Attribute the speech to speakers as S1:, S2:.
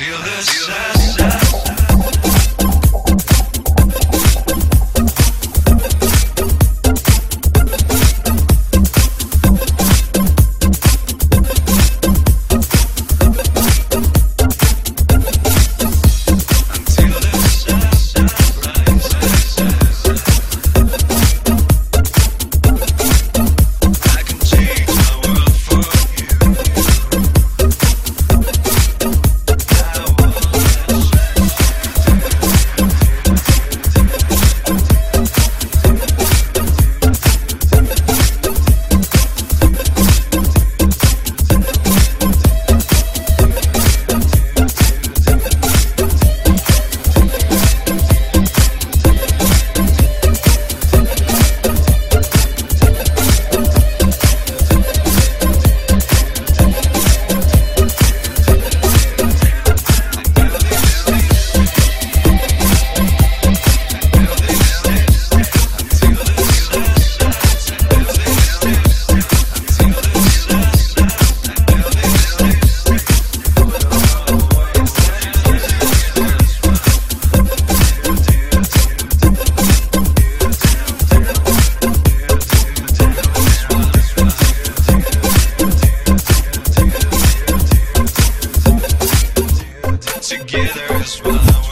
S1: Feel the sun. together as one.